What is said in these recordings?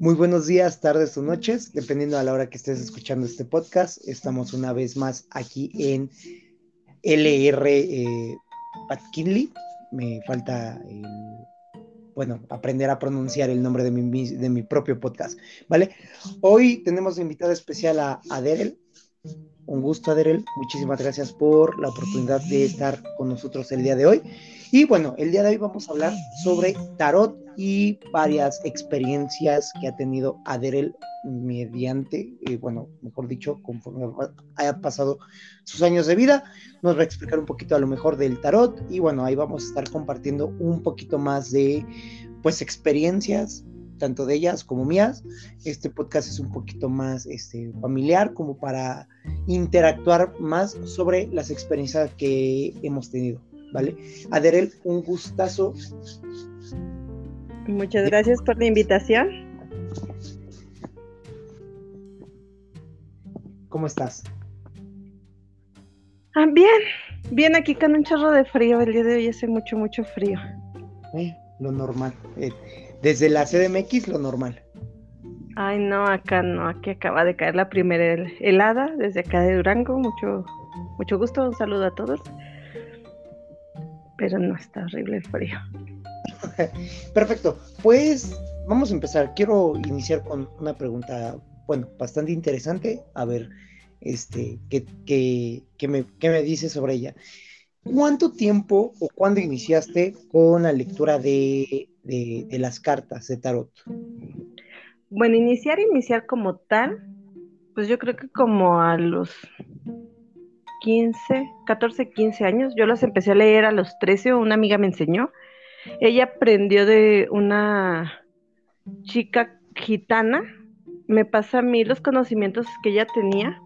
Muy buenos días, tardes o noches, dependiendo a la hora que estés escuchando este podcast. Estamos una vez más aquí en LR eh, Patkinley. Me falta, bueno, aprender a pronunciar el nombre de mi, de mi propio podcast, ¿vale? Hoy tenemos invitada especial a, a. Un gusto, Derel. Muchísimas gracias por la oportunidad de estar con nosotros el día de hoy. Y bueno, el día de hoy vamos a hablar sobre tarot y varias experiencias que ha tenido Aderel mediante, eh, bueno, mejor dicho, conforme haya pasado sus años de vida. Nos va a explicar un poquito a lo mejor del tarot y bueno, ahí vamos a estar compartiendo un poquito más de, pues, experiencias, tanto de ellas como mías. Este podcast es un poquito más este, familiar, como para interactuar más sobre las experiencias que hemos tenido. ¿vale? Aderel, un gustazo. Muchas gracias por la invitación. ¿Cómo estás? Ah, bien, bien aquí con un chorro de frío. El día de hoy hace mucho, mucho frío. Eh, lo normal. Eh, desde la CDMX, lo normal. Ay, no, acá no. Aquí acaba de caer la primera helada desde acá de Durango. Mucho, mucho gusto. Un saludo a todos pero no está horrible el frío. Perfecto, pues vamos a empezar. Quiero iniciar con una pregunta, bueno, bastante interesante. A ver, este, ¿qué, me, qué me dices sobre ella? ¿Cuánto tiempo o cuándo iniciaste con la lectura de, de, de, las cartas de tarot? Bueno, iniciar, iniciar como tal, pues yo creo que como a los 15, 14, 15 años. Yo las empecé a leer a los 13, una amiga me enseñó. Ella aprendió de una chica gitana, me pasa a mí los conocimientos que ella tenía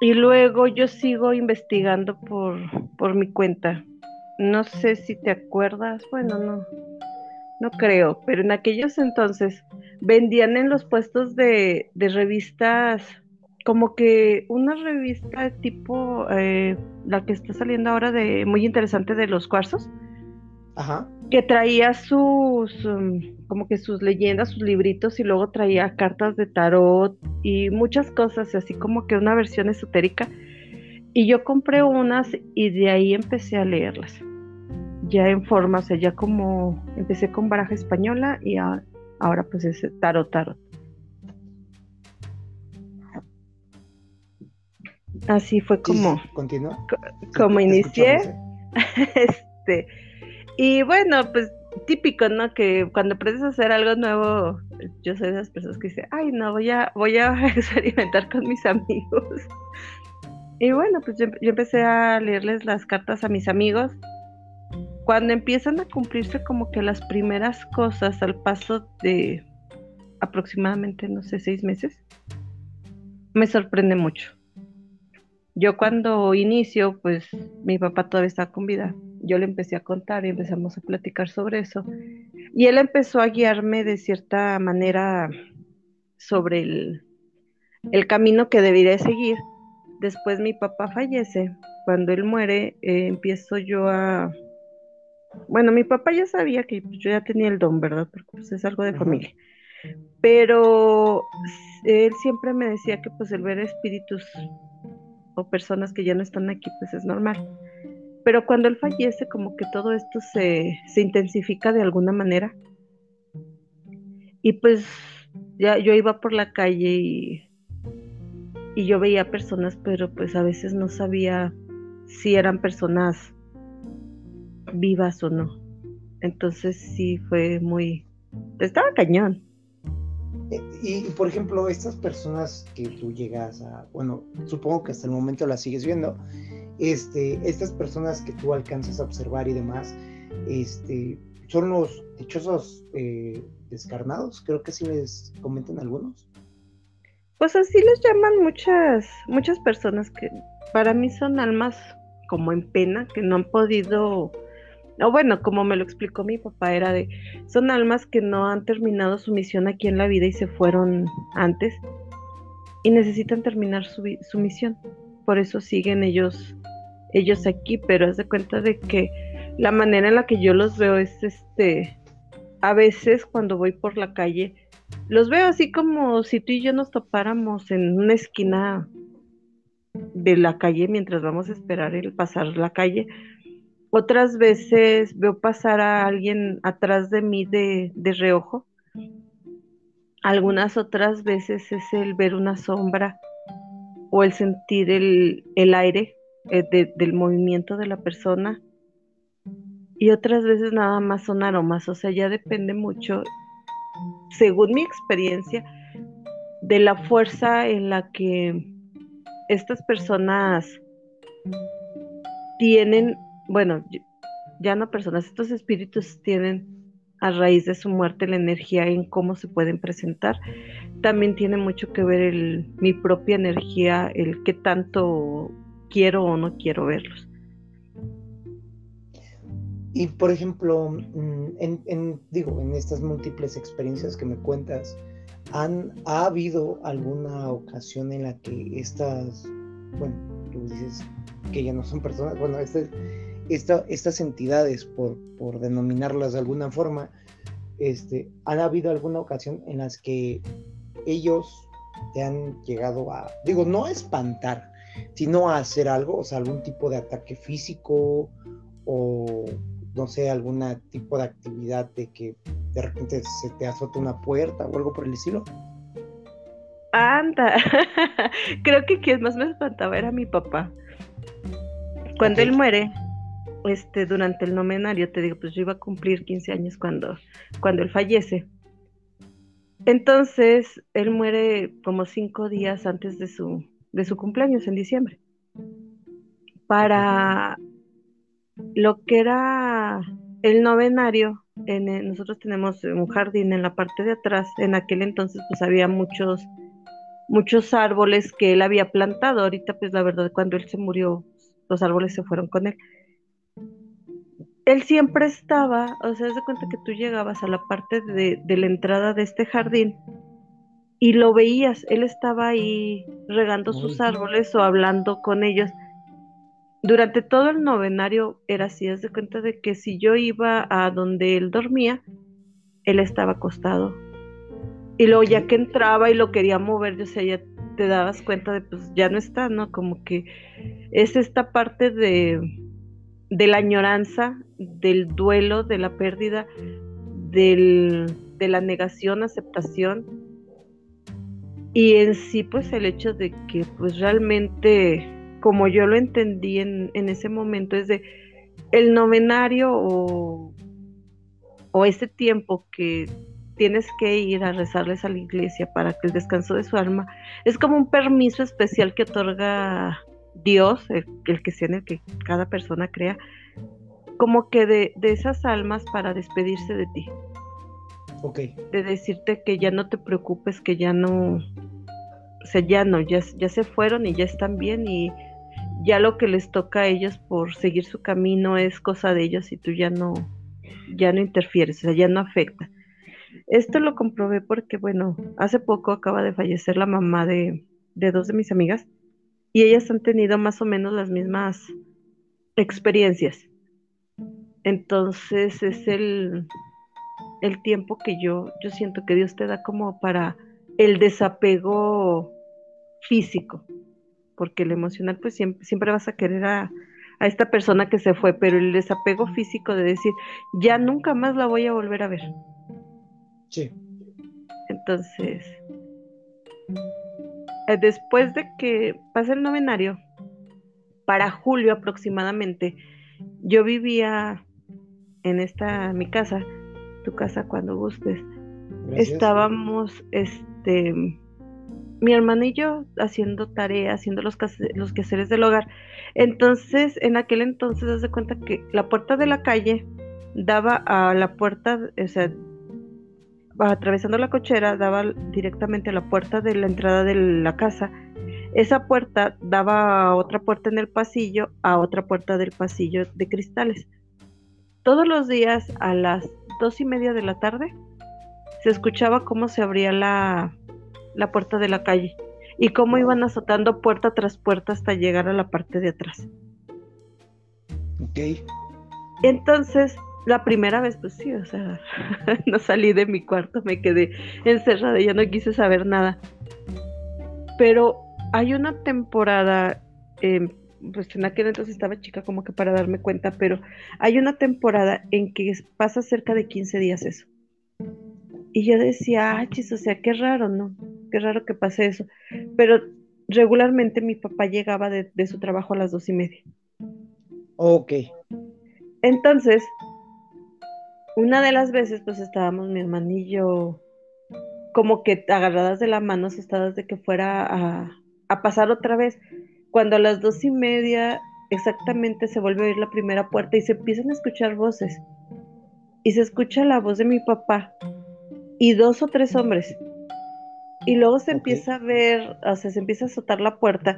y luego yo sigo investigando por, por mi cuenta. No sé si te acuerdas, bueno, no, no creo, pero en aquellos entonces vendían en los puestos de, de revistas como que una revista tipo eh, la que está saliendo ahora de muy interesante de los cuarzos. Que traía sus, um, como que sus leyendas, sus libritos y luego traía cartas de tarot y muchas cosas, así como que una versión esotérica. Y yo compré unas y de ahí empecé a leerlas. Ya en forma, o sea, ya como empecé con baraja española y ahora pues es tarot, tarot. Así fue como, como inicié. este, y bueno, pues típico, ¿no? Que cuando aprendes a hacer algo nuevo, yo soy de esas personas que dicen, ay, no, voy a, voy a experimentar con mis amigos. Y bueno, pues yo, yo, empecé a leerles las cartas a mis amigos. Cuando empiezan a cumplirse como que las primeras cosas al paso de aproximadamente, no sé, seis meses, me sorprende mucho yo cuando inicio, pues mi papá todavía estaba con vida. Yo le empecé a contar y empezamos a platicar sobre eso. Y él empezó a guiarme de cierta manera sobre el, el camino que debería seguir. Después mi papá fallece. Cuando él muere, eh, empiezo yo a... Bueno, mi papá ya sabía que yo ya tenía el don, ¿verdad? Porque pues, es algo de familia. Pero él siempre me decía que pues el ver espíritus o personas que ya no están aquí, pues es normal. Pero cuando él fallece, como que todo esto se, intensifica de alguna manera. Y pues ya yo iba por la calle y, y yo veía personas, pero pues a veces no sabía si eran personas vivas o no. Entonces sí fue muy... Estaba cañón. Y, por ejemplo, estas personas que tú llegas a, bueno, supongo que hasta el momento las sigues viendo, este, estas personas que tú alcanzas a observar y demás, este, son los dichosos eh, descarnados, creo que sí les comentan algunos. Pues así les llaman muchas, muchas personas que para mí son almas como en pena, que no han podido o bueno, como me lo explicó mi papá, era de, son almas que no han terminado su misión aquí en la vida y se fueron antes y necesitan terminar su, su misión. Por eso siguen ellos, ellos aquí, pero haz de cuenta de que la manera en la que yo los veo es este, a veces cuando voy por la calle, los veo así como si tú y yo nos topáramos en una esquina de la calle mientras vamos a esperar el pasar la calle. Otras veces veo pasar a alguien atrás de mí de, de reojo. Algunas otras veces es el ver una sombra o el sentir el, aire eh, del movimiento de la persona. Y otras veces nada más son aromas, o sea, ya depende mucho, según mi experiencia, de la fuerza en la que estas personas tienen, bueno, ya no personas, estos espíritus tienen a raíz de su muerte la energía en cómo se pueden presentar. También tiene mucho que ver mi propia energía, el qué tanto quiero o no quiero verlos. Y por ejemplo, mm, en, digo, en estas múltiples experiencias que me cuentas, ¿han, ¿ha habido alguna ocasión en la que estas, bueno, tú dices que ya no son personas, bueno, este, estas entidades, por, por, denominarlas de alguna forma, este, ¿han habido alguna ocasión en las que ellos te han llegado a, digo, no a espantar, sino a hacer algo, o sea, algún tipo de ataque físico o, no sé, algún tipo de actividad de que de repente se te azota una puerta o algo por el estilo? Anda, creo que quien más me espantaba era mi papá. Cuando él muere, este, durante el nomenario, te digo, pues yo iba a cumplir 15 años cuando, cuando él fallece. Entonces, él muere como cinco días antes de su, de su cumpleaños, en diciembre. Para lo que era el novenario, en, nosotros tenemos un jardín en la parte de atrás. En aquel entonces, pues había muchos, muchos árboles que él había plantado. Ahorita, pues la verdad, cuando él se murió, los árboles se fueron con él él siempre estaba, o sea, de cuenta que tú llegabas a la parte de, la entrada de este jardín y lo veías, él estaba ahí regando sus árboles o hablando con ellos. Durante todo el novenario era así, haz de cuenta de que si yo iba a donde él dormía, él estaba acostado. Y luego ya que entraba y lo quería mover, yo sé, ya te dabas cuenta de pues ya no está, ¿no? Como que es esta parte de de la añoranza, del duelo, de la pérdida, del, de la negación, aceptación. Y en sí, pues el hecho de que pues realmente, como yo lo entendí en, ese momento, es de el novenario o, o ese tiempo que tienes que ir a rezarles a la iglesia para que el descanso de su alma es como un permiso especial que otorga Dios, el, que sea en el que cada persona crea, como que de, esas almas para despedirse de ti. Ok. De decirte que ya no te preocupes, que ya no, o sea, ya no, ya, ya se fueron y ya están bien y ya lo que les toca a ellos por seguir su camino es cosa de ellos y tú ya no, ya no interfieres, o sea, ya no afecta. Esto lo comprobé porque, bueno, hace poco acaba de fallecer la mamá de, de dos de mis amigas y ellas han tenido más o menos las mismas experiencias. Entonces es el, el tiempo que yo, yo siento que Dios te da como para el desapego físico, porque el emocional pues siempre, siempre vas a querer a, a esta persona que se fue, pero el desapego físico de decir, ya nunca más la voy a volver a ver. Sí. Entonces, eh, después de que pasa el novenario, para julio aproximadamente, yo vivía en esta, mi casa, tu casa cuando gustes. Estábamos, este, mi hermano y yo haciendo tarea, haciendo los, los quehaceres del hogar. Entonces, en aquel entonces, das de cuenta que la puerta de la calle daba a la puerta, o sea, atravesando la cochera, daba directamente a la puerta de la entrada de la casa. Esa puerta daba a otra puerta en el pasillo, a otra puerta del pasillo de cristales. Todos los días a las dos y media de la tarde se escuchaba cómo se abría la, la puerta de la calle y cómo iban azotando puerta tras puerta hasta llegar a la parte de atrás. Ok. Entonces, La primera vez, pues sí, o sea, no salí de mi cuarto, me quedé encerrada, ya no quise saber nada. Pero hay una temporada, eh, pues en aquel entonces estaba chica como que para darme cuenta, pero hay una temporada en que pasa cerca de 15 días eso. Y yo decía, ah, chis, o sea, qué raro, ¿no? Qué raro que pase eso. Pero regularmente mi papá llegaba de, de su trabajo a las dos y media. Ok. Entonces, una de las veces, pues estábamos mi hermanillo como que agarradas de la mano, asustadas de que fuera a, a pasar otra vez. Cuando a las dos y media exactamente se vuelve a oír la primera puerta y se empiezan a escuchar voces. Y se escucha la voz de mi papá y dos o tres hombres. Y luego se empieza a ver, o sea, se empieza a azotar la puerta,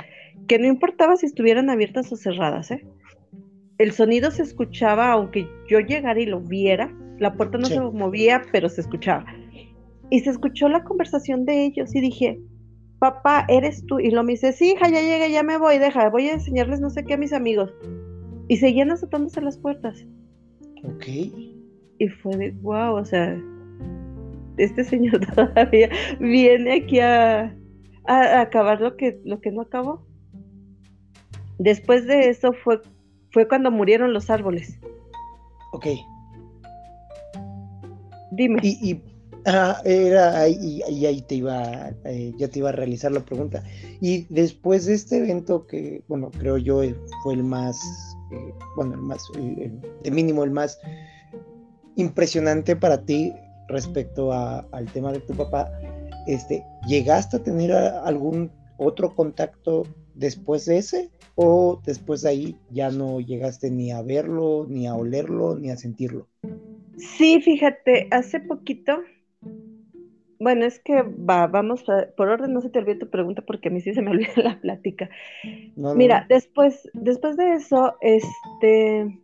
que no importaba si estuvieran abiertas o cerradas, ¿eh? El sonido se escuchaba, aunque yo llegara y lo viera, la puerta no se movía, pero se escuchaba. Y se escuchó la conversación de ellos y dije, papá, eres tú. Y lo me dice, sí, hija, ya llegué, ya me voy, deja, voy a enseñarles no sé qué a mis amigos. Y seguían azotándose las puertas. Ok. Y fue de, wow, o sea, este señor todavía viene aquí a, acabar lo que, lo que no acabó. Después de eso fue, fue cuando murieron los árboles. Ok. Dime. Y, era ahí, y, ahí te iba, eh, te iba a realizar la pregunta. Y después de este evento que, bueno, creo yo eh, fue el más, eh, bueno, el más, de mínimo el más impresionante para ti, respecto al tema de tu papá, este, ¿llegaste a tener algún otro contacto después de ese? ¿O después de ahí ya no llegaste ni a verlo, ni a olerlo, ni a sentirlo? Sí, fíjate, hace poquito, bueno, es que va, vamos, por orden, no se te olvide tu pregunta porque a mí sí se me olvida la plática. Mira, después, después de eso, este,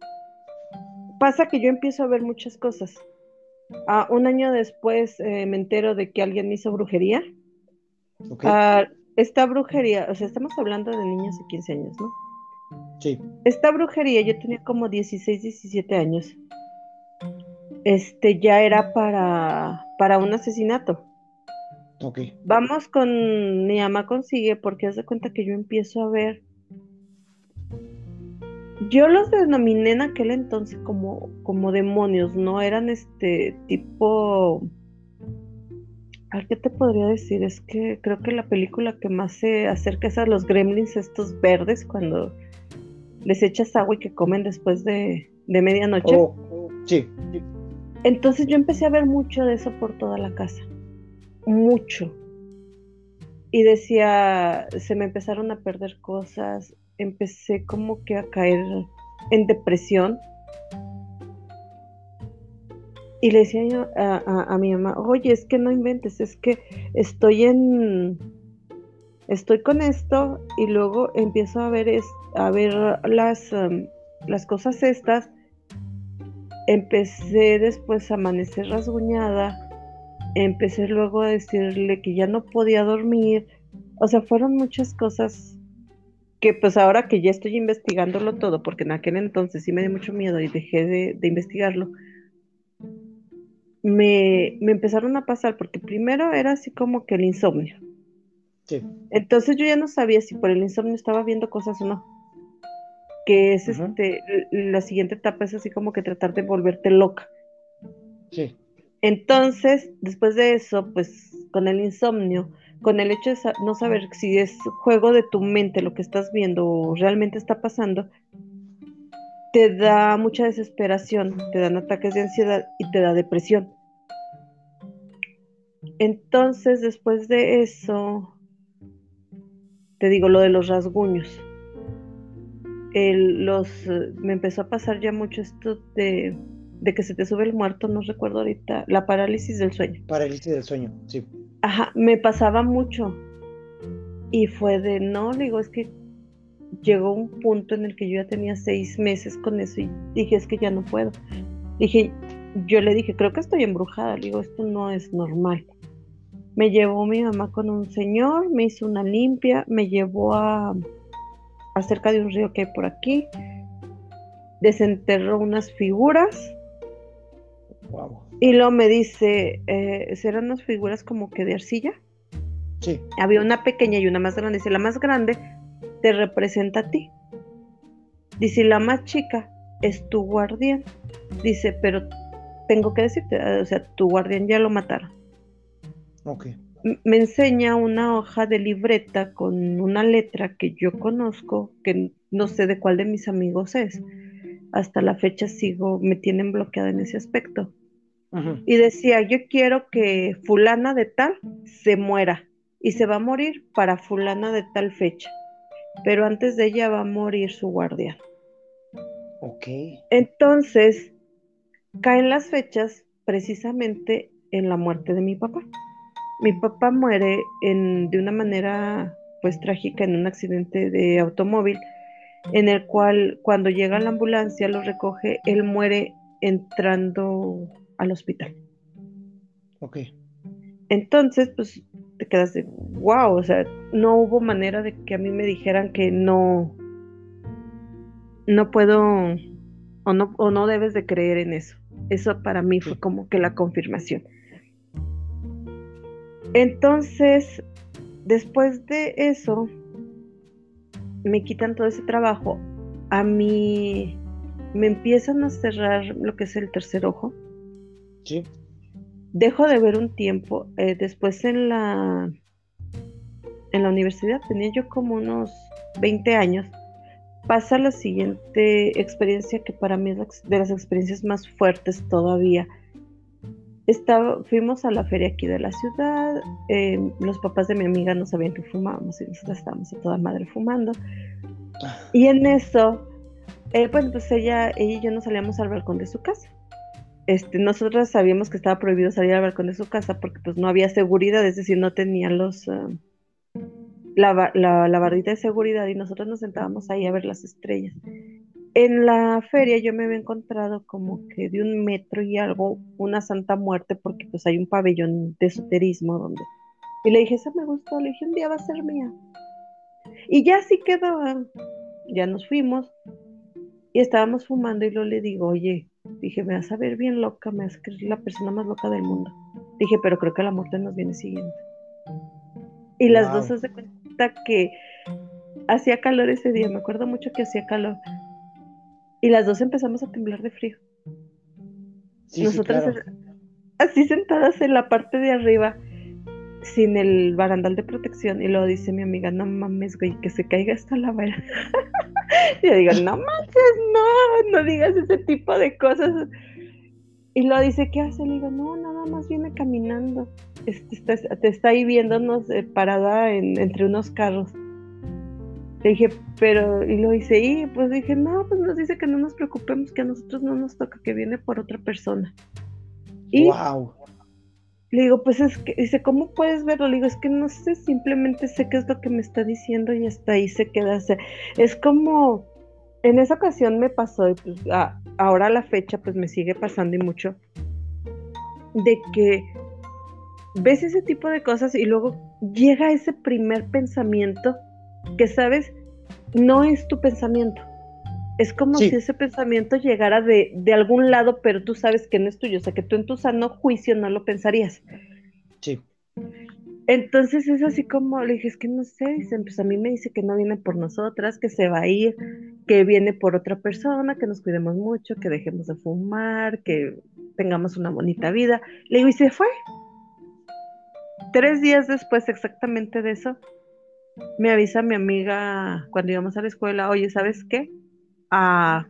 pasa que yo empiezo a ver muchas cosas. Ah, un año después eh, me entero de que alguien hizo brujería. Ah, esta brujería, o sea, estamos hablando de niños de 15 años, ¿no? Sí. Esta brujería, yo tenía como 16, 17 años. Este ya era para, para un asesinato. Ok. Vamos con mi mamá consigue porque hace cuenta que yo empiezo a ver yo los denominé en aquel entonces como, como demonios, no eran este tipo. ¿A qué te podría decir? Es que creo que la película que más se acerca es a los gremlins, estos verdes, cuando les echas agua y que comen después de, de medianoche. Oh, sí. Entonces yo empecé a ver mucho de eso por toda la casa. Mucho. Y decía, se me empezaron a perder cosas, empecé como que a caer en depresión. Y le decía yo a, mi mamá, oye, es que no inventes, es que estoy en, estoy con esto y luego empiezo a ver, es, a ver las, um, las cosas estas. Empecé después a amanecer rasguñada, empecé luego a decirle que ya no podía dormir, o sea, fueron muchas cosas que pues ahora que ya estoy investigándolo todo, porque en aquel entonces sí me dio mucho miedo y dejé de, investigarlo, me, empezaron a pasar, porque primero era así como que el insomnio. Sí. Entonces yo ya no sabía si por el insomnio estaba viendo cosas o no. Que es este, la siguiente etapa es así como que tratar de volverte loca. Sí. Entonces, después de eso, pues con el insomnio, con el hecho de no saber si es juego de tu mente lo que estás viendo o realmente está pasando, te da mucha desesperación, te dan ataques de ansiedad y te da depresión. Entonces, después de eso, te digo lo de los rasguños. Los, me empezó a pasar ya mucho esto de, de que se te sube el muerto, no recuerdo ahorita, la parálisis del sueño. Parálisis del sueño, sí. Ajá, me pasaba mucho. Y fue de, no, digo, es que llegó un punto en el que yo ya tenía seis meses con eso y dije, es que ya no puedo. Dije, yo le dije, creo que estoy embrujada, digo, esto no es normal. Me llevó mi mamá con un señor, me hizo una limpia, me llevó a, a cerca de un río que hay por aquí, desenterró unas figuras Y luego me dice, eh, ¿serán unas figuras como que de arcilla? Sí. Había una pequeña y una más grande. Dice, la más grande te representa a ti. Dice, la más chica es tu guardián. Dice, pero tengo que decirte, o sea, tu guardián ya lo mataron. Ok. Me enseña una hoja de libreta con una letra que yo conozco, que no sé de cuál de mis amigos es. Hasta la fecha sigo, me tienen bloqueada en ese aspecto. Y decía, yo quiero que fulana de tal se muera y se va a morir para fulana de tal fecha. Pero antes de ella va a morir su guardián. Ok. Entonces, caen las fechas precisamente en la muerte de mi papá. Mi papá muere de una manera pues trágica en un accidente de automóvil en el cual cuando llega la ambulancia lo recoge, él muere entrando al hospital. Ok. Entonces, pues te quedas de, wow, o sea, no hubo manera de que a mí me dijeran que no, no puedo o no, o no debes de creer en eso. Eso para mí fue como que la confirmación. Entonces, después de eso, me quitan todo ese trabajo. A mí me empiezan a cerrar lo que es el tercer ojo. Sí. Dejo de ver un tiempo. Eh, después en la en la universidad tenía yo como unos 20 años. Pasa la siguiente experiencia que para mí es de las experiencias más fuertes todavía. Estaba, fuimos a la feria aquí de la ciudad, eh, los papás de mi amiga no sabían que fumábamos y nosotros estábamos a toda madre fumando. Y en eso, eh, pues ella, ella y yo nos salíamos al balcón de su casa este, nosotros sabíamos que estaba prohibido salir al balcón de su casa porque pues no había seguridad, es decir, no tenía los ah, la, la, barrita de seguridad y nosotros nos sentábamos ahí a ver las estrellas. En la feria yo me había encontrado como que de un metro y algo una Santa Muerte porque pues hay un pabellón de esoterismo donde... Y le dije, esa me gustó, le dije, un día va a ser mía. Y ya así quedó, ya nos fuimos y estábamos fumando y luego le digo, oye, Dije, me vas a ver bien loca, me vas a creer la persona más loca del mundo. Dije, pero creo que la muerte nos viene siguiendo. Y las dos se cuenta que hacía calor ese día, me acuerdo mucho que hacía calor. Y las dos empezamos a temblar de frío. Nosotras así sentadas en la parte de arriba, sin el barandal de protección. Y luego dice mi amiga, no mames, güey, que se caiga esta la Yo digo, no manches, no, no digas ese tipo de cosas. Y lo dice, ¿qué hace? Le digo, no, nada más viene caminando. Este, te está ahí viéndonos eh, parada entre unos carros. Le dije, pero, y lo dice, y pues dije, no, pues nos dice que no nos preocupemos, que a nosotros no nos toca, que viene por otra persona. Y wow. Le digo, pues es que, dice, ¿cómo puedes verlo? Le digo, es que no sé, simplemente sé qué es lo que me está diciendo y hasta ahí se queda. es como, en esa ocasión me pasó, y pues ahora la fecha pues me sigue pasando y mucho, de que ves ese tipo de cosas y luego llega ese primer pensamiento que sabes, no es tu pensamiento es como si ese pensamiento llegara de, algún lado, pero tú sabes que no es tuyo, o sea, que tú en tu sano juicio no lo pensarías. Sí. Entonces es así como le dije, es que no sé, dicen, pues a mí me dice que no viene por nosotras, que se va a ir, que viene por otra persona, que nos cuidemos mucho, que dejemos de fumar, que tengamos una bonita vida. Le digo, y se fue. Tres días después exactamente de eso, me avisa mi amiga cuando íbamos a la escuela, oye, ¿sabes qué? a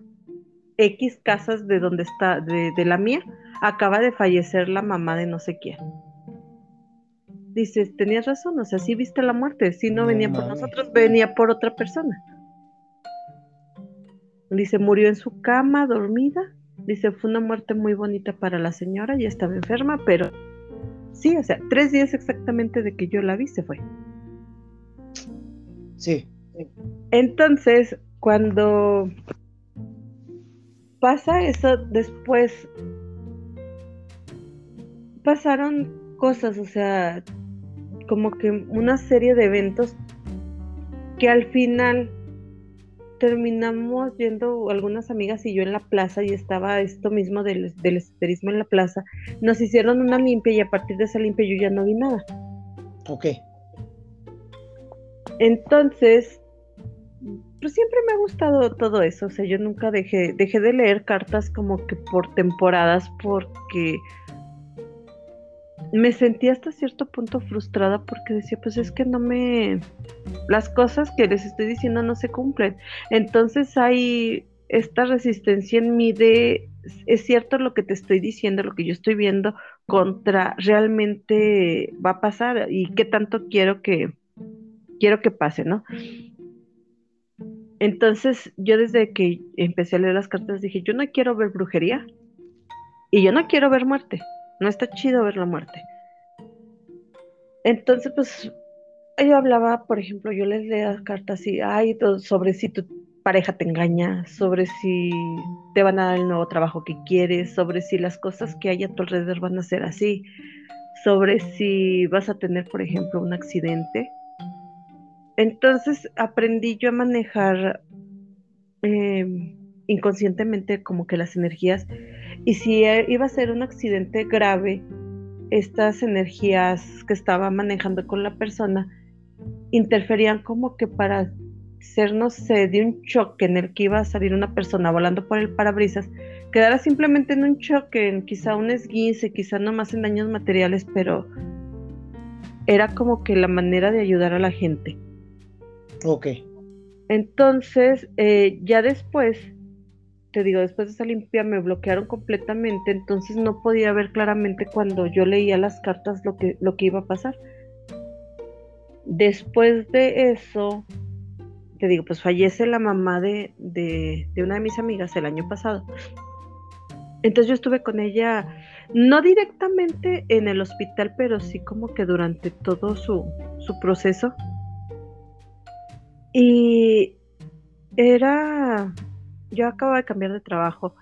X casas de donde está, de, la mía, acaba de fallecer la mamá de no sé quién. Dices, tenías razón, o sea, sí viste la muerte, si no, venía por nosotros, venía por otra persona. Dice, murió en su cama, dormida. Dice, fue una muerte muy bonita para la señora, ya estaba enferma, pero sí, o sea, tres días exactamente de que yo la vi se fue. Sí. Entonces, cuando pasa eso, después pasaron cosas, o sea, como que una serie de eventos que al final terminamos yendo algunas amigas y yo en la plaza y estaba esto mismo del, del esoterismo en la plaza. Nos hicieron una limpia y a partir de esa limpia yo ya no vi nada. Ok. Entonces, pues siempre me ha gustado todo eso. O sea, yo nunca dejé, dejé de leer cartas como que por temporadas porque me sentía hasta cierto punto frustrada porque decía, pues es que no me... Las cosas que les estoy diciendo no se cumplen. Entonces hay esta resistencia en mí de, es cierto lo que te estoy diciendo, lo que yo estoy viendo, contra realmente va a pasar y qué tanto quiero que, quiero que pase, ¿no? Entonces yo desde que empecé a leer las cartas dije, yo no quiero ver brujería y yo no quiero ver muerte. No está chido ver la muerte. Entonces, pues, yo hablaba, por ejemplo, yo les leía cartas y, ay, sobre si tu pareja te engaña, sobre si te van a dar el nuevo trabajo que quieres, sobre si las cosas que hay a tu alrededor van a ser así, sobre si vas a tener, por ejemplo, un accidente. Entonces aprendí yo a manejar em, inconscientemente como que las energías y si e, iba a ser un accidente grave, estas energías que estaba manejando con la persona interferían como que para ser, no sé, de un choque en el que iba a salir una persona volando por el parabrisas, quedara simplemente en un choque, en quizá un esguince, quizá no más en daños materiales, pero era como que la manera de ayudar a la gente. Ok. Entonces, eh, ya después te digo, después de esa limpia me bloquearon completamente, entonces no podía ver claramente cuando yo leía las cartas lo que, lo que iba a pasar. Después de eso, te digo, pues fallece la mamá de, de, una de mis amigas el año pasado. Entonces yo estuve con ella, no directamente en el hospital, pero sí como que durante todo su, su proceso. Y era yo acabo de cambiar de trabajo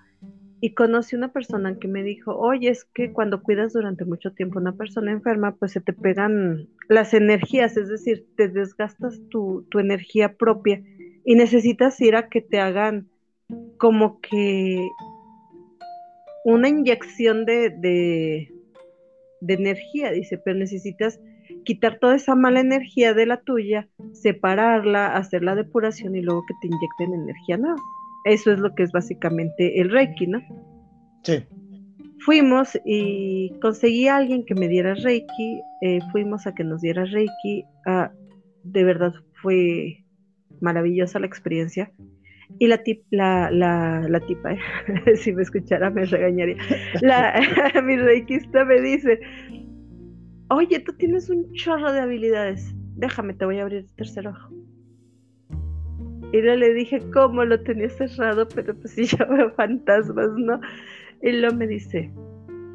y conocí una persona que me dijo, oye, es que cuando cuidas durante mucho tiempo a una persona enferma, pues se te pegan las energías, es decir, te desgastas tu, energía propia y necesitas ir a que te hagan como que una inyección de, de energía, dice, pero necesitas quitar toda esa mala energía de la tuya, separarla, hacer la depuración y luego que te inyecten energía nueva. Eso es lo que es básicamente el Reiki, ¿no? Sí. Fuimos y conseguí a alguien que me diera Reiki, eh, fuimos a que nos diera Reiki, ah, de verdad fue maravillosa la experiencia. Y la, la, tipa, si me escuchara me regañaría. La, mi reikista me dice, oye, tú tienes un chorro de habilidades, déjame, te voy a abrir el tercer ojo. Y le dije cómo lo tenía cerrado, pero pues ya veo fantasmas, ¿no? Y luego me dice,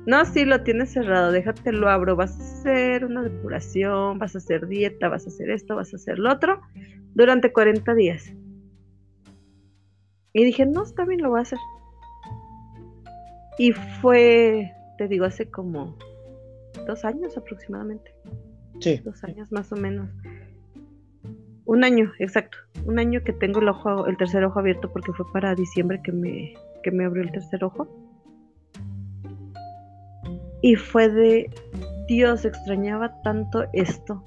no, sí, lo tienes cerrado, déjate lo abro, vas a hacer una depuración, vas a hacer dieta, vas a hacer esto, vas a hacer lo otro, durante 40 días. Y dije, no, está bien, lo voy a hacer. Y fue, te digo, hace como dos años aproximadamente. Sí. Dos años más o menos. Un año, exacto. Un año que tengo el ojo, el tercer ojo abierto porque fue para diciembre que me, que me abrió el tercer ojo. Y fue de Dios, extrañaba tanto esto.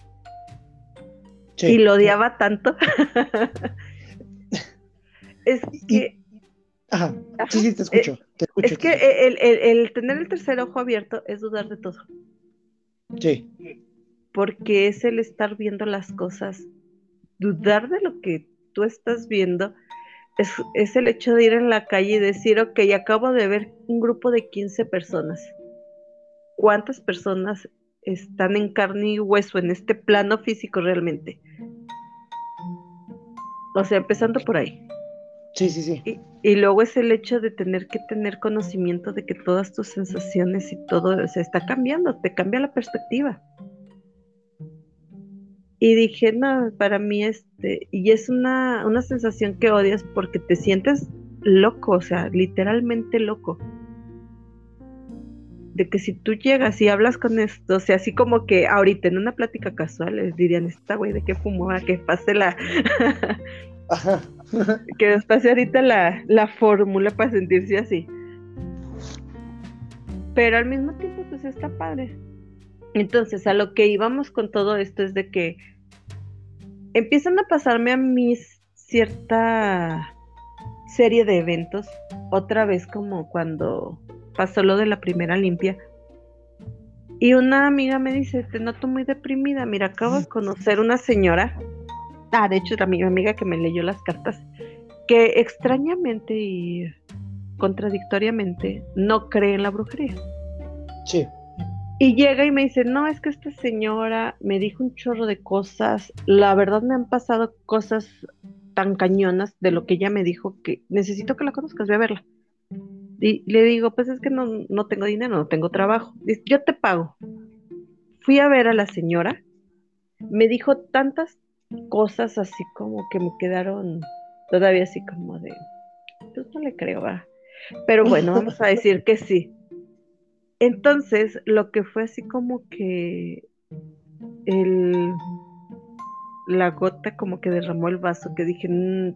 Y lo odiaba tanto. es que. Ajá. Sí, sí, te escucho. Eh, es que el, el, tener el tercer ojo abierto es dudar de todo. Sí. Porque es el estar viendo las cosas dudar de lo que tú estás viendo es, el hecho de ir en la calle y decir, ok, acabo de ver un grupo de 15 personas. ¿Cuántas personas están en carne y hueso en este plano físico realmente? O sea, empezando por ahí. Sí, sí, sí. Y, y, luego es el hecho de tener que tener conocimiento de que todas tus sensaciones y todo se está cambiando, te cambia la perspectiva. Y dije, no, para mí este, y es una, una sensación que odias porque te sientes loco, o sea, literalmente loco. De que si tú llegas y hablas con esto, o sea, así como que ahorita en una plática casual les dirían, esta güey de qué fumó, a que pase la... que nos ahorita la, la fórmula para sentirse así. Pero al mismo tiempo, pues está padre. Entonces, a lo que íbamos con todo esto es de que empiezan a pasarme a mí cierta serie de eventos, otra vez como cuando pasó lo de la primera limpia. Y una amiga me dice, te noto muy deprimida, mira, acabo de conocer una señora, ah, de hecho era mi amiga que me leyó las cartas, que extrañamente y contradictoriamente no cree en la brujería. Sí. Y llega y me dice, no, es que esta señora me dijo un chorro de cosas, la verdad me han pasado cosas tan cañonas de lo que ella me dijo que necesito que la conozcas, voy a verla. Y le digo, pues es que no, no tengo dinero, no tengo trabajo. Dice, yo te pago. Fui a ver a la señora, me dijo tantas cosas así como que me quedaron todavía así como de, pues no le creo, va. Pero bueno, vamos a decir que sí. Entonces, lo que fue así como que el, la gota como que derramó el vaso, que dije, mm,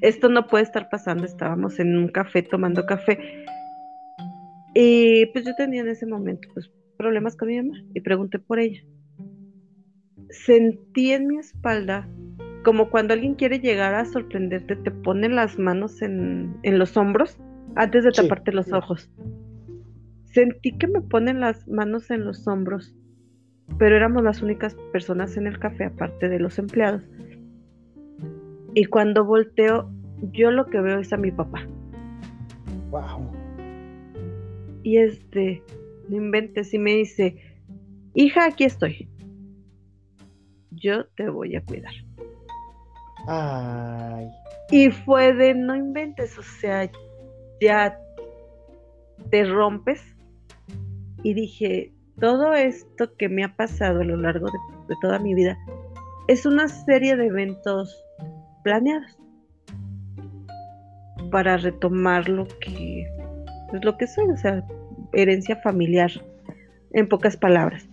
esto no puede estar pasando, estábamos en un café tomando café. Y pues yo tenía en ese momento pues, problemas con mi mamá y pregunté por ella. Sentí en mi espalda como cuando alguien quiere llegar a sorprenderte, te pone las manos en, los hombros antes de taparte los ojos sentí que me ponen las manos en los hombros, pero éramos las únicas personas en el café aparte de los empleados. Y cuando volteo, yo lo que veo es a mi papá. Wow. Y este, no inventes, y me dice, hija, aquí estoy. Yo te voy a cuidar. Ay. Y fue de no inventes, o sea, ya te rompes y dije, todo esto que me ha pasado a lo largo de, toda mi vida es una serie de eventos planeados para retomar lo que pues lo que soy, o sea, herencia familiar, en pocas palabras.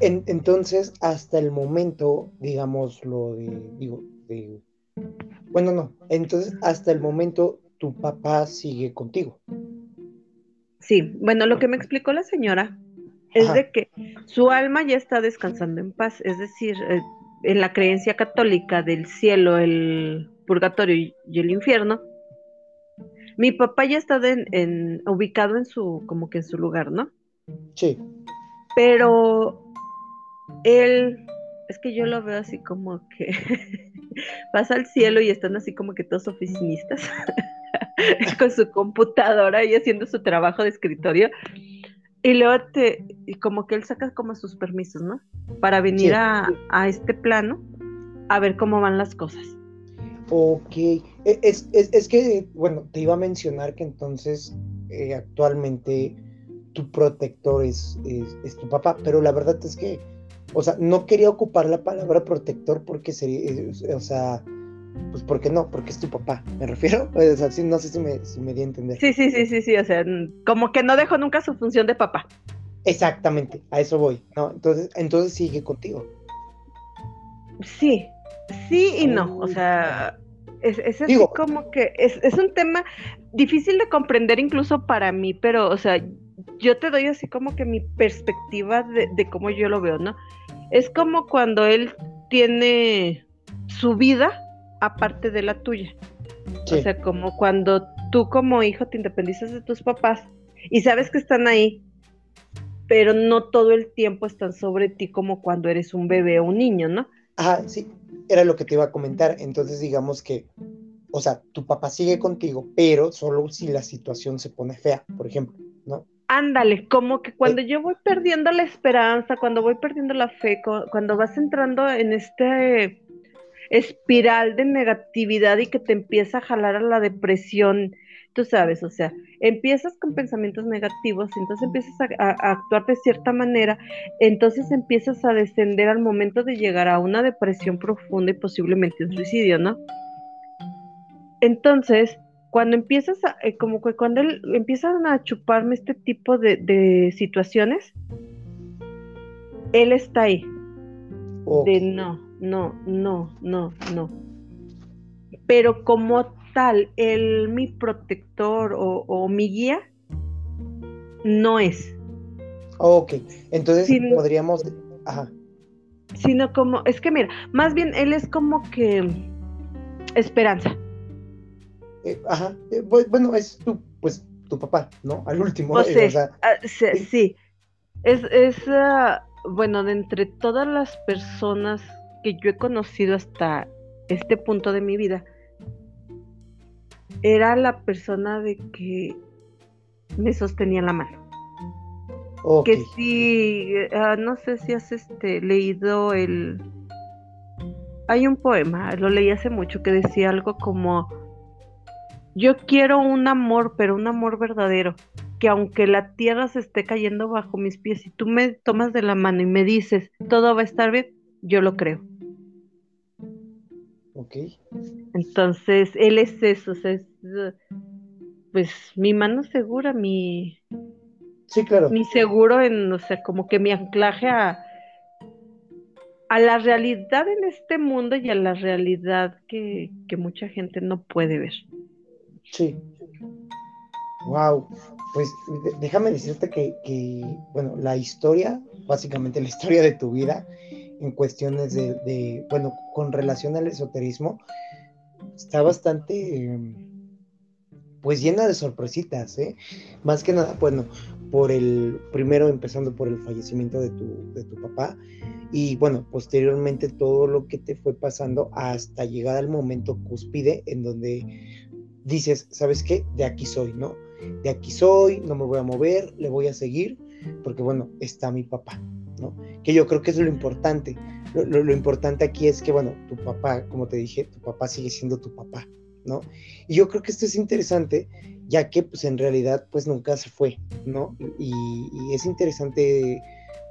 Entonces, hasta el momento, digamos, lo de, digo, de, bueno, no, entonces, hasta el momento, tu papá sigue contigo. Sí, bueno, lo que me explicó la señora es de que su alma ya está descansando en paz, es decir, eh, en la creencia católica del cielo, el purgatorio y el infierno, mi papá ya está en, ubicado en su, como que en su lugar, ¿no? Sí. Pero él, es que yo lo veo así como que pasa al cielo y están así como que todos oficinistas. con su computadora y haciendo su trabajo de escritorio. Y luego te, y como que él saca como sus permisos, ¿no? Para venir a, este plano a ver cómo van las cosas. Ok, e, es, es, que, bueno, te iba a mencionar que entonces eh, actualmente tu protector es, es, tu papá, pero la verdad es que, o sea, no quería ocupar la palabra protector porque sería, o sea, pues ¿por qué no? Porque es tu papá, me refiero. O sea, no sé si me, si me di a entender. Sí, sí, sí, sí, sí, o sea, como que no dejo nunca su función de papá. Exactamente, a eso voy, ¿no? Entonces, entonces sigue contigo. Sí, sí y no, o sea, es, es así como que es, es un tema difícil de comprender incluso para mí, pero, o sea, yo te doy así como que mi perspectiva de, de cómo yo lo veo, ¿no? Es como cuando él tiene su vida aparte de la tuya. O sea, como cuando tú como hijo te independizas de tus papás y sabes que están ahí, pero no todo el tiempo están sobre ti como cuando eres un bebé o un niño, ¿no? Ah, sí, era lo que te iba a comentar. Entonces, digamos que, o sea, tu papá sigue contigo, pero solo si la situación se pone fea, por ejemplo, ¿no? Ándale, como que cuando eh. yo voy perdiendo la esperanza, cuando voy perdiendo la fe, cuando vas entrando en este espiral de negatividad y que te empieza a jalar a la depresión, tú sabes, o sea, empiezas con pensamientos negativos, entonces empiezas a, actuar de cierta manera, entonces empiezas a descender al momento de llegar a una depresión profunda y posiblemente un suicidio, ¿no? Entonces, cuando empiezas a, eh, como que cuando él, empiezan a chuparme este tipo de, de situaciones, él está ahí. De no, no, no, no, no. pero como tal, el mi protector o, mi guía, no es. Ok, entonces podríamos... Ajá. Sino como, es que mira, más bien él es como que esperanza. Eh, ajá, eh, bueno, es tu, pues, tu papá, ¿no? Al último. Pues sí, Es, es ah, bueno, de entre todas las personas que yo he conocido hasta este punto de mi vida, era la persona de que me sostenía la mano. Que sí, ah, no sé si has este, leído el... Hay un poema, lo leí hace mucho, que decía algo como, yo quiero un amor, pero un amor verdadero, que aunque la tierra se esté cayendo bajo mis pies y tú me tomas de la mano y me dices, todo va a estar bien, yo lo creo. Ok. Entonces, él es eso, es, pues mi mano segura, mi... Sí, claro. Mi seguro en, o sea, como que mi anclaje a, a la realidad en este mundo y a la realidad que, que mucha gente no puede ver. Sí. Wow. Pues déjame decirte que, que, bueno, la historia, básicamente la historia de tu vida, en cuestiones de, bueno, con relación al esoterismo, está bastante, pues llena de sorpresitas, ¿eh? Más que nada, bueno, por el, primero empezando por el fallecimiento de tu, de tu papá y bueno, posteriormente todo lo que te fue pasando hasta llegar al momento cúspide en donde dices, ¿sabes qué? De aquí soy, ¿no? De aquí soy, no me voy a mover, le voy a seguir, porque bueno, está mi papá, que yo creo que es lo importante. Lo, importante aquí es que, bueno, tu papá, como te dije, tu papá sigue siendo tu papá, ¿no? Y yo creo que esto es interesante, ya que, pues, en realidad, pues, nunca se fue, ¿no? Y, es interesante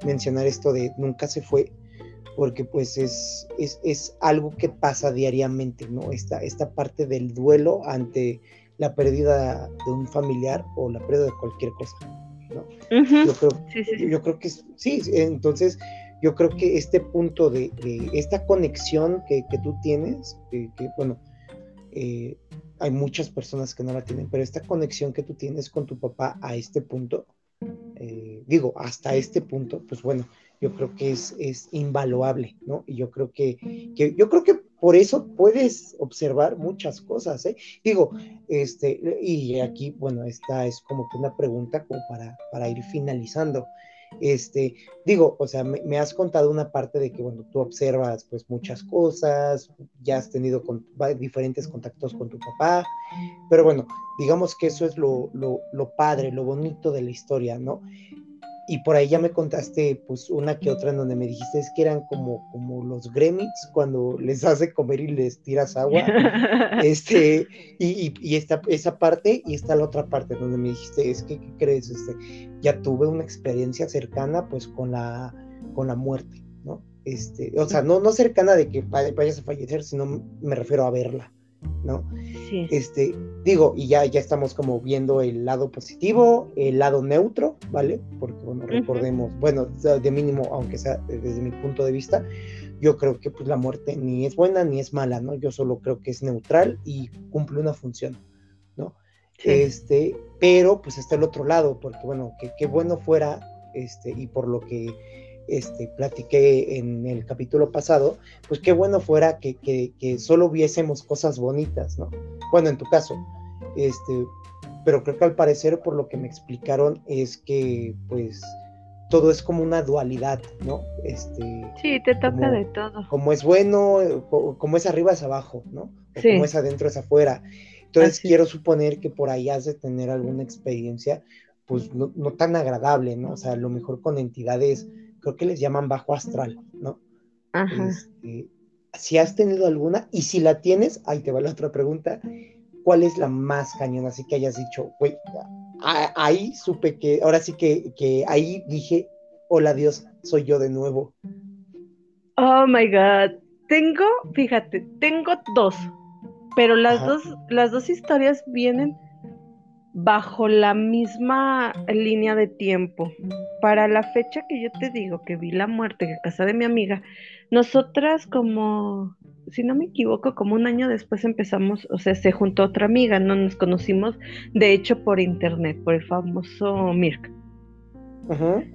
mencionar esto de nunca se fue, porque, pues, es, es, algo que pasa diariamente, ¿no? Esta, esta parte del duelo ante la pérdida de un familiar o la pérdida de cualquier cosa yo, creo, yo creo que sí, entonces yo creo que este punto de, esta conexión que, tú tienes, que, bueno, eh, hay muchas personas que no la tienen, pero esta conexión que tú tienes con tu papá a este punto, eh, digo, hasta este punto, pues bueno, yo creo que es, es invaluable, ¿no? Y yo creo que, que, yo creo que por eso puedes observar muchas cosas, ¿eh? Digo, este, y aquí, bueno, esta es como que una pregunta como para, para ir finalizando. Este, digo, o sea, me, has contado una parte de que, bueno, tú observas pues muchas cosas, ya has tenido con, diferentes contactos con tu papá, pero bueno, digamos que eso es lo, lo, lo padre, lo bonito de la historia, ¿no? Y por ahí ya me contaste pues una que otra en donde me dijiste es que eran como, como los gremlins cuando les hace comer y les tiras agua. este, y, y, esta, esa parte y esta la otra parte donde me dijiste es que, ¿qué crees? Este, ya tuve una experiencia cercana pues con la, con la muerte, ¿no? Este, o sea, no, no cercana de que vayas a fallecer, sino me refiero a verla. ¿No? Sí. Este, digo, y ya, ya estamos como viendo el lado positivo, el lado neutro, ¿vale? Porque, bueno, recordemos, bueno, de mínimo, aunque sea desde mi punto de vista, yo creo que pues la muerte ni es buena ni es mala, ¿no? Yo solo creo que es neutral y cumple una función, ¿no? Este, pero pues está el otro lado, porque bueno, que qué bueno fuera, este, y por lo que este, platiqué en el capítulo pasado, pues qué bueno fuera que, que, solo viésemos cosas bonitas, ¿no? Bueno, en tu caso, este, pero creo que al parecer, por lo que me explicaron, es que pues todo es como una dualidad, ¿no? Este, sí, te toca de todo. Como es bueno, como es arriba es abajo, ¿no? como es adentro es afuera. Entonces quiero suponer que por ahí has de tener alguna experiencia, pues no, no tan agradable, ¿no? O sea, a lo mejor con entidades creo que les llaman bajo astral, ¿no? Ajá. Este, si has tenido alguna, y si la tienes, ahí te va la otra pregunta, ¿cuál es la más cañona? Así que hayas dicho, güey, ahí supe que, ahora sí que, que ahí dije, hola Dios, soy yo de nuevo. Oh my God. Tengo, fíjate, tengo dos, pero las dos, las dos historias vienen bajo la misma línea de tiempo. Para la fecha que yo te digo que vi la muerte en casa de mi amiga, nosotras como si no me equivoco, como un año después empezamos, o sea, se juntó otra amiga, no nos conocimos, de hecho, por internet, por el famoso Mirk.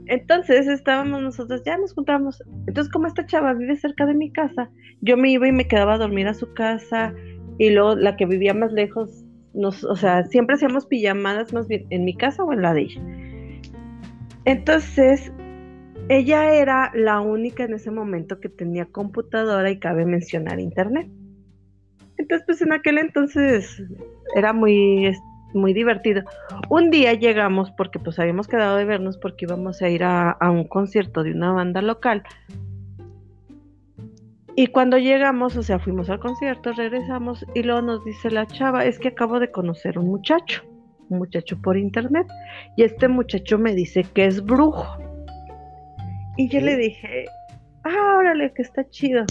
Entonces estábamos nosotros, ya nos juntamos. Entonces, como esta chava vive cerca de mi casa, yo me iba y me quedaba a dormir a su casa, y luego la que vivía más lejos, nos, o sea, siempre hacíamos pijamadas más bien en mi casa o en la de ella. Entonces, ella era la única en ese momento que tenía computadora y cabe mencionar internet. Entonces, pues en aquel entonces era muy, muy divertido. Un día llegamos porque pues habíamos quedado de vernos porque íbamos a ir a, a un concierto de una banda local. Y cuando llegamos, o sea, fuimos al concierto, regresamos y luego nos dice la chava, es que acabo de conocer un muchacho, un muchacho por internet, y este muchacho me dice que es brujo. Y yo le dije, ah, órale, que está chido.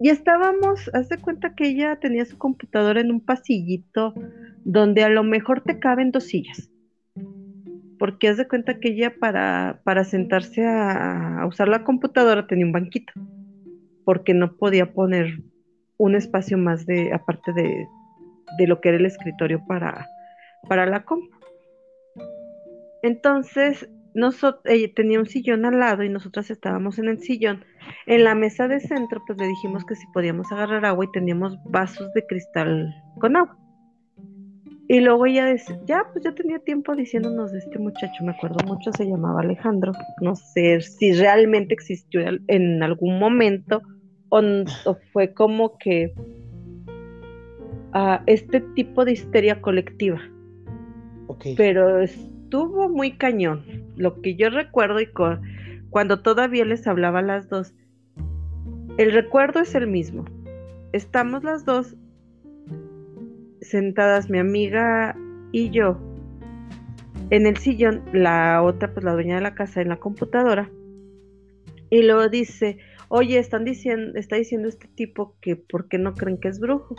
Y estábamos, haz de cuenta que ella tenía su computadora en un pasillito donde a lo mejor te caben dos sillas. Porque haz de cuenta que ella para, para sentarse a, usar la computadora tenía un banquito. Porque no podía poner un espacio más de, aparte de, de lo que era el escritorio para, para la compu. Entonces, nosotros, ella tenía un sillón al lado y nosotras estábamos en el sillón. En la mesa de centro, pues le dijimos que si podíamos agarrar agua y teníamos vasos de cristal con agua. Y luego ella decía, ya, pues yo tenía tiempo diciéndonos de este muchacho, me acuerdo mucho, se llamaba Alejandro. No sé si realmente existió en algún momento o, fue como que uh, este tipo de histeria colectiva. Okay. Pero es, estuvo muy cañón. Lo que yo recuerdo y cuando todavía les hablaba a las dos, el recuerdo es el mismo. Estamos las dos sentadas, mi amiga y yo, en el sillón, la otra, pues la dueña de la casa, en la computadora. Y luego dice, oye, están diciendo, está diciendo este tipo que por qué no creen que es brujo.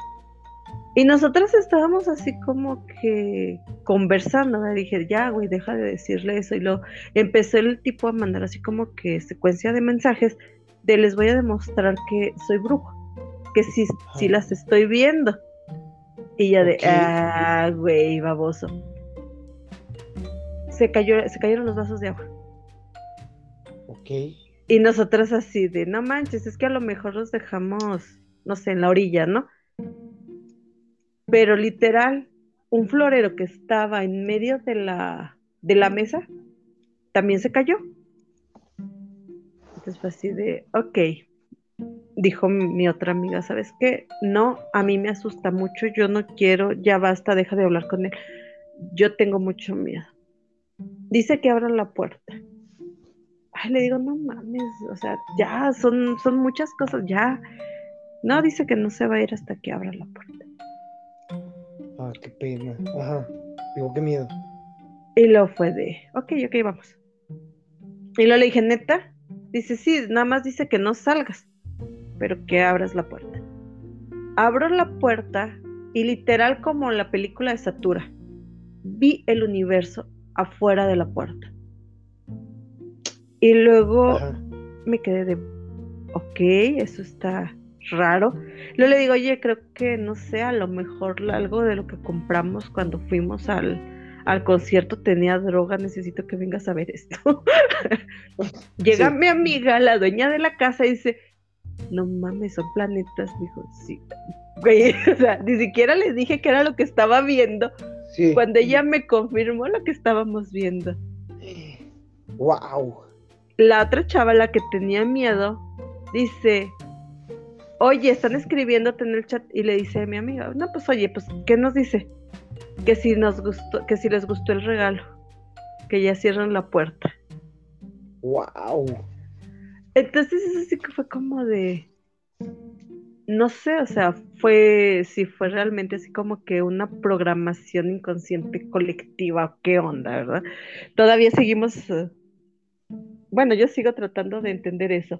Y nosotros estábamos así como que conversando, me dije, ya, güey, deja de decirle eso. Y luego empezó el tipo a mandar así como que secuencia de mensajes de les voy a demostrar que soy brujo, que sí, sí las estoy viendo. Y ya de, ah, güey, baboso. Se, cayó, se cayeron los vasos de agua. Ok. Y nosotras así de, no manches, es que a lo mejor los dejamos, no sé, en la orilla, ¿no? pero literal, un florero que estaba en medio de la, de la mesa también se cayó. Entonces fue así de, ok, dijo mi otra amiga, ¿sabes qué? No, a mí me asusta mucho, yo no quiero, ya basta, deja de hablar con él. Yo tengo mucho miedo. Dice que abra la puerta. Ay, le digo, no mames, o sea, ya, son, son muchas cosas, ya. No, dice que no se va a ir hasta que abra la puerta. Ah, qué pena. Ajá. Digo, qué miedo. Y lo fue de, ok, ok, vamos. Y luego le dije, neta, dice, sí, nada más dice que no salgas, pero que abras la puerta. Abro la puerta y literal como en la película de Satura, vi el universo afuera de la puerta. Y luego me quedé de, ok, eso está raro. Luego le digo, oye, creo que, no sé, a lo mejor algo de lo que compramos cuando fuimos al, al concierto tenía droga, necesito que vengas a ver esto. Llega mi amiga, la dueña de la casa, y dice, no mames, son planetas. Dijo, sí. o sea, ni siquiera les dije que era lo que estaba viendo. Cuando ella me confirmó lo que estábamos viendo. Wow. La otra chava, la que tenía miedo, dice, oye, están escribiéndote en el chat y le dice a mi amiga, no, pues oye, pues, ¿qué nos dice? Que si nos gustó, que si les gustó el regalo, que ya cierran la puerta. Wow. Entonces eso sí que fue como de, no sé, o sea, fue, si fue realmente así como que una programación inconsciente colectiva, qué onda, ¿verdad? Todavía seguimos, eh, bueno, yo sigo tratando de entender eso.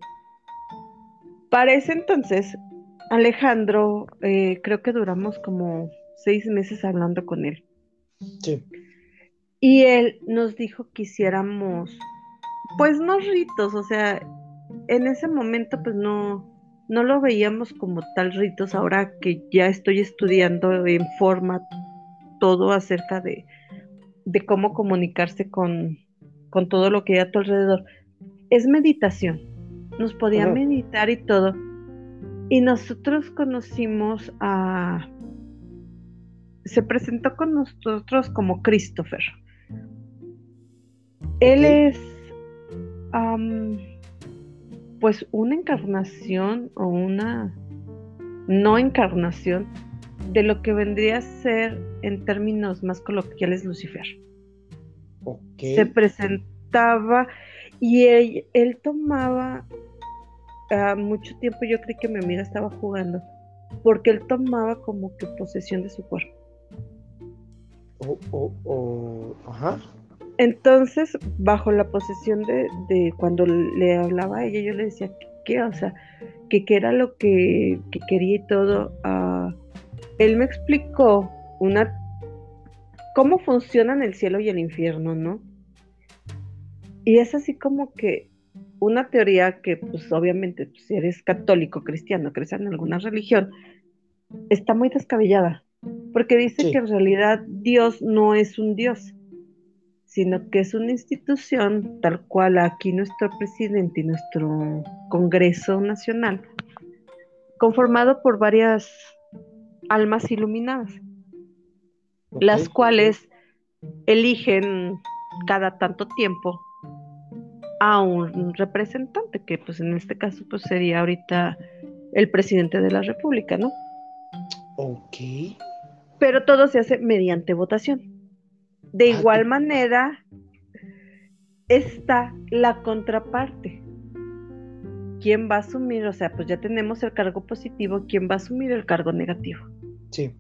Para ese entonces, Alejandro, eh, creo que duramos como seis meses hablando con él. Sí. Y él nos dijo que hiciéramos, pues no ritos, o sea, en ese momento pues no, no lo veíamos como tal ritos. Ahora que ya estoy estudiando en forma todo acerca de, de cómo comunicarse con, con, todo lo que hay a tu alrededor, es meditación. Nos podía meditar y todo. Y nosotros conocimos a... Se presentó con nosotros como Christopher. Él es pues una encarnación o una no encarnación de lo que vendría a ser en términos más coloquiales Lucifer. Se presentaba y él, tomaba uh, mucho tiempo, yo creí que mi amiga estaba jugando, porque él tomaba como que posesión de su cuerpo. O, ajá. Entonces, bajo la posesión de, cuando le hablaba a ella, yo le decía, ¿qué? O sea, que qué era lo que, quería y todo. Ah, él me explicó una cómo funcionan el cielo y el infierno, ¿no? Y es así como que una teoría que, pues obviamente, pues, si eres católico, cristiano, crees en alguna religión, está muy descabellada, porque dice que en realidad Dios no es un Dios, sino que es una institución tal cual aquí nuestro presidente y nuestro Congreso Nacional, conformado por varias almas iluminadas, las cuales eligen cada tanto tiempo a un representante, que pues en este caso pues sería ahorita el presidente de la República, ¿no? Ok. Pero todo se hace mediante votación. De ah, igual manera está la contraparte. ¿Quién va a asumir? O sea, pues ya tenemos el cargo positivo, ¿quién va a asumir el cargo negativo? Sí.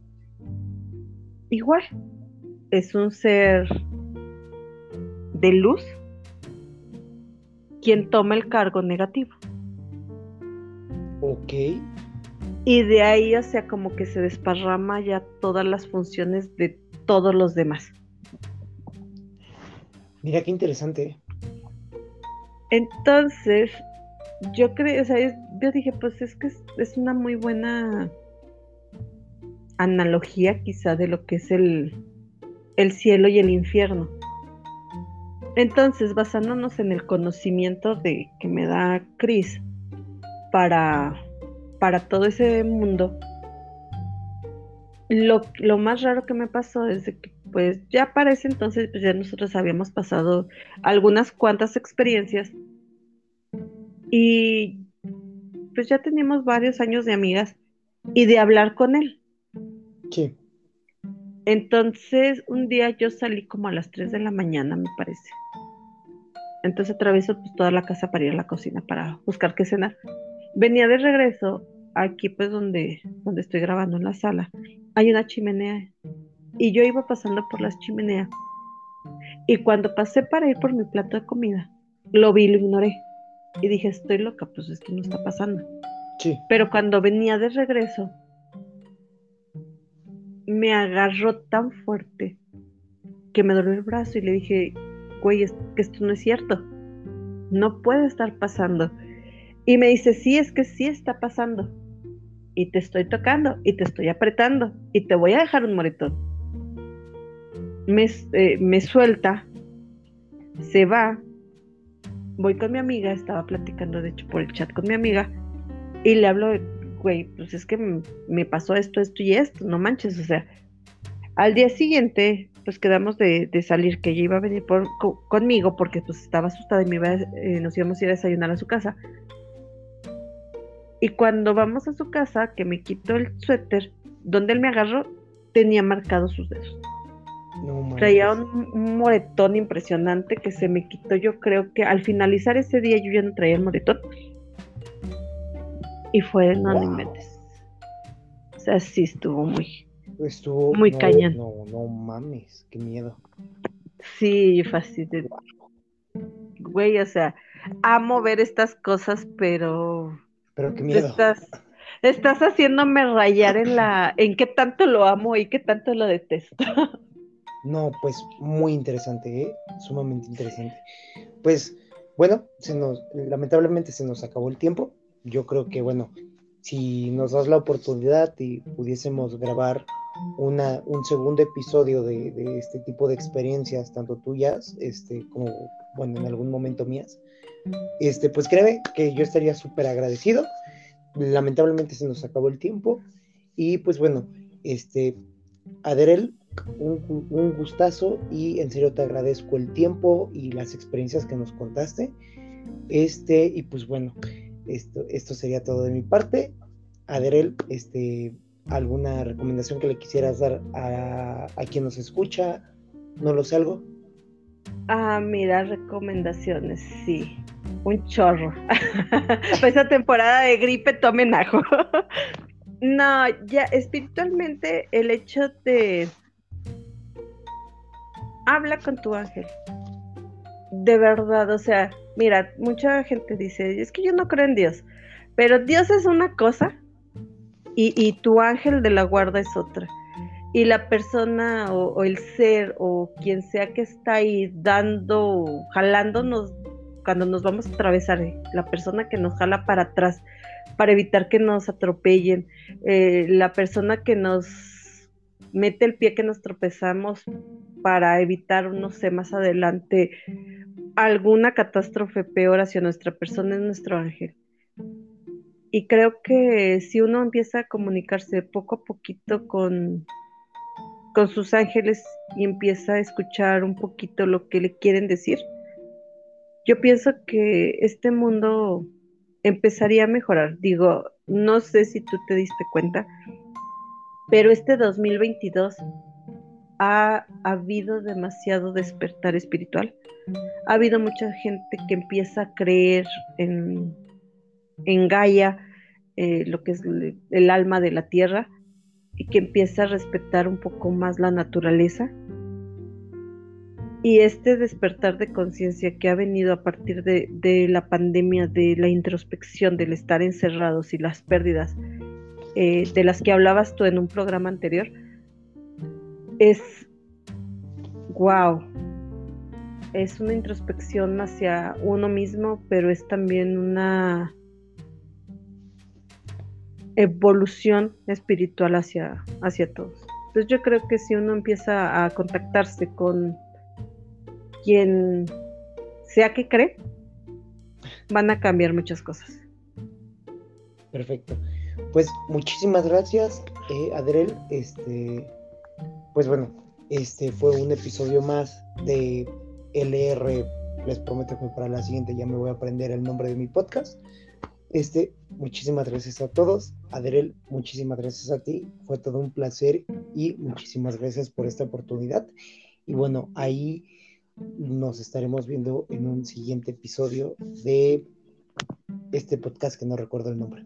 Igual, es un ser de luz quien toma el cargo negativo. Ok. Y de ahí, o sea, como que se desparrama ya todas las funciones de todos los demás. Mira qué interesante. Entonces, yo creo, o sea, yo dije, pues es que es, una muy buena analogía quizá de lo que es el, el cielo y el infierno. Entonces, basándonos en el conocimiento de que me da Chris para, para todo ese mundo, lo, lo, más raro que me pasó es que pues ya para ese entonces pues ya nosotros habíamos pasado algunas cuantas experiencias y pues ya teníamos varios años de amigas y de hablar con él. Sí. Entonces un día yo salí como a las 3 de la mañana, me parece. Entonces atravieso pues toda la casa para ir a la cocina para buscar qué cenar. Venía de regreso aquí pues donde, donde estoy grabando en la sala. Hay una chimenea y yo iba pasando por las chimeneas. Y cuando pasé para ir por mi plato de comida, lo vi y lo ignoré. Y dije, estoy loca, pues esto no está pasando. Sí. Pero cuando venía de regreso, me agarró tan fuerte que me dolió el brazo y le dije, güey, es que esto no es cierto. No puede estar pasando. Y me dice, sí, es que sí está pasando. Y te estoy tocando y te estoy apretando y te voy a dejar un moretón eh, me, suelta, se va, voy con mi amiga, estaba platicando de hecho por el chat con mi amiga, y le hablo, güey, pues es que me pasó esto, esto y esto, no manches, o sea, al día siguiente, pues quedamos de, salir, que ella iba a venir por, conmigo porque pues estaba asustada y me iba, eh, nos íbamos a ir a desayunar a su casa. Y cuando vamos a su casa, que me quito el suéter, donde él me agarró, tenía marcados sus dedos. Traía un, moretón impresionante que se me quitó. Yo creo que al finalizar ese día yo ya no traía el moretón. Y fue, no, no inventes. O sea, sí estuvo muy. Estuvo muy cañón. No, no mames, qué miedo. Sí, fácil. Güey, o sea, amo ver estas cosas, pero. Pero qué miedo. Estás, estás haciéndome rayar en la. en qué tanto lo amo y qué tanto lo detesto. No, pues muy interesante, ¿eh? sumamente interesante. Pues bueno, se nos, lamentablemente se nos acabó el tiempo. Yo creo que, bueno, si nos das la oportunidad y pudiésemos grabar una, un segundo episodio de, de, este tipo de experiencias, tanto tuyas este, como, bueno, en algún momento mías, este, pues créeme que yo estaría súper agradecido. Lamentablemente se nos acabó el tiempo y pues bueno, este, Adrel, un, un, gustazo y en serio te agradezco el tiempo y las experiencias que nos contaste. Este, y pues bueno, esto, esto sería todo de mi parte. Adrel, este, ¿alguna recomendación que le quisieras dar a, a quien nos escucha? ¿No lo sé algo? Ah, mira, recomendaciones, sí. Un chorro. Esa temporada de gripe tomen ajo. no, ya espiritualmente el hecho de habla con tu ángel. De verdad, o sea, mira, mucha gente dice, es que yo no creo en Dios, pero Dios es una cosa y, tu ángel de la guarda es otra. Y la persona o, el ser o quien sea que está ahí dando, jalándonos cuando nos vamos a atravesar, eh, la persona que nos jala para atrás para evitar que nos atropellen, eh, la persona que nos mete el pie que nos tropezamos para evitar, no sé, más adelante alguna catástrofe peor hacia nuestra persona es nuestro ángel. Y creo que si uno empieza a comunicarse poco a poquito con, con sus ángeles y empieza a escuchar un poquito lo que le quieren decir, yo pienso que este mundo empezaría a mejorar. Digo, no sé si tú te diste cuenta, pero este 2022 ha, habido demasiado despertar espiritual. Ha habido mucha gente que empieza a creer en, en Gaia, eh, lo que es el alma de la tierra, y que empieza a respetar un poco más la naturaleza. Y este despertar de conciencia que ha venido a partir de, de, la pandemia, de la introspección, del estar encerrados y las pérdidas eh, de las que hablabas tú en un programa anterior, es wow. Es una introspección hacia uno mismo, pero es también una evolución espiritual hacia, hacia todos. Entonces yo creo que si uno empieza a contactarse con quien sea que cree, van a cambiar muchas cosas. Perfecto. Pues muchísimas gracias, eh, Adrel. Este, pues bueno, este fue un episodio más de LR. Les prometo que para la siguiente ya me voy a aprender el nombre de mi podcast. Este, muchísimas gracias a todos. Adrel, muchísimas gracias a ti. Fue todo un placer y muchísimas gracias por esta oportunidad. Y bueno, ahí nos estaremos viendo en un siguiente episodio de este podcast que no recuerdo el nombre.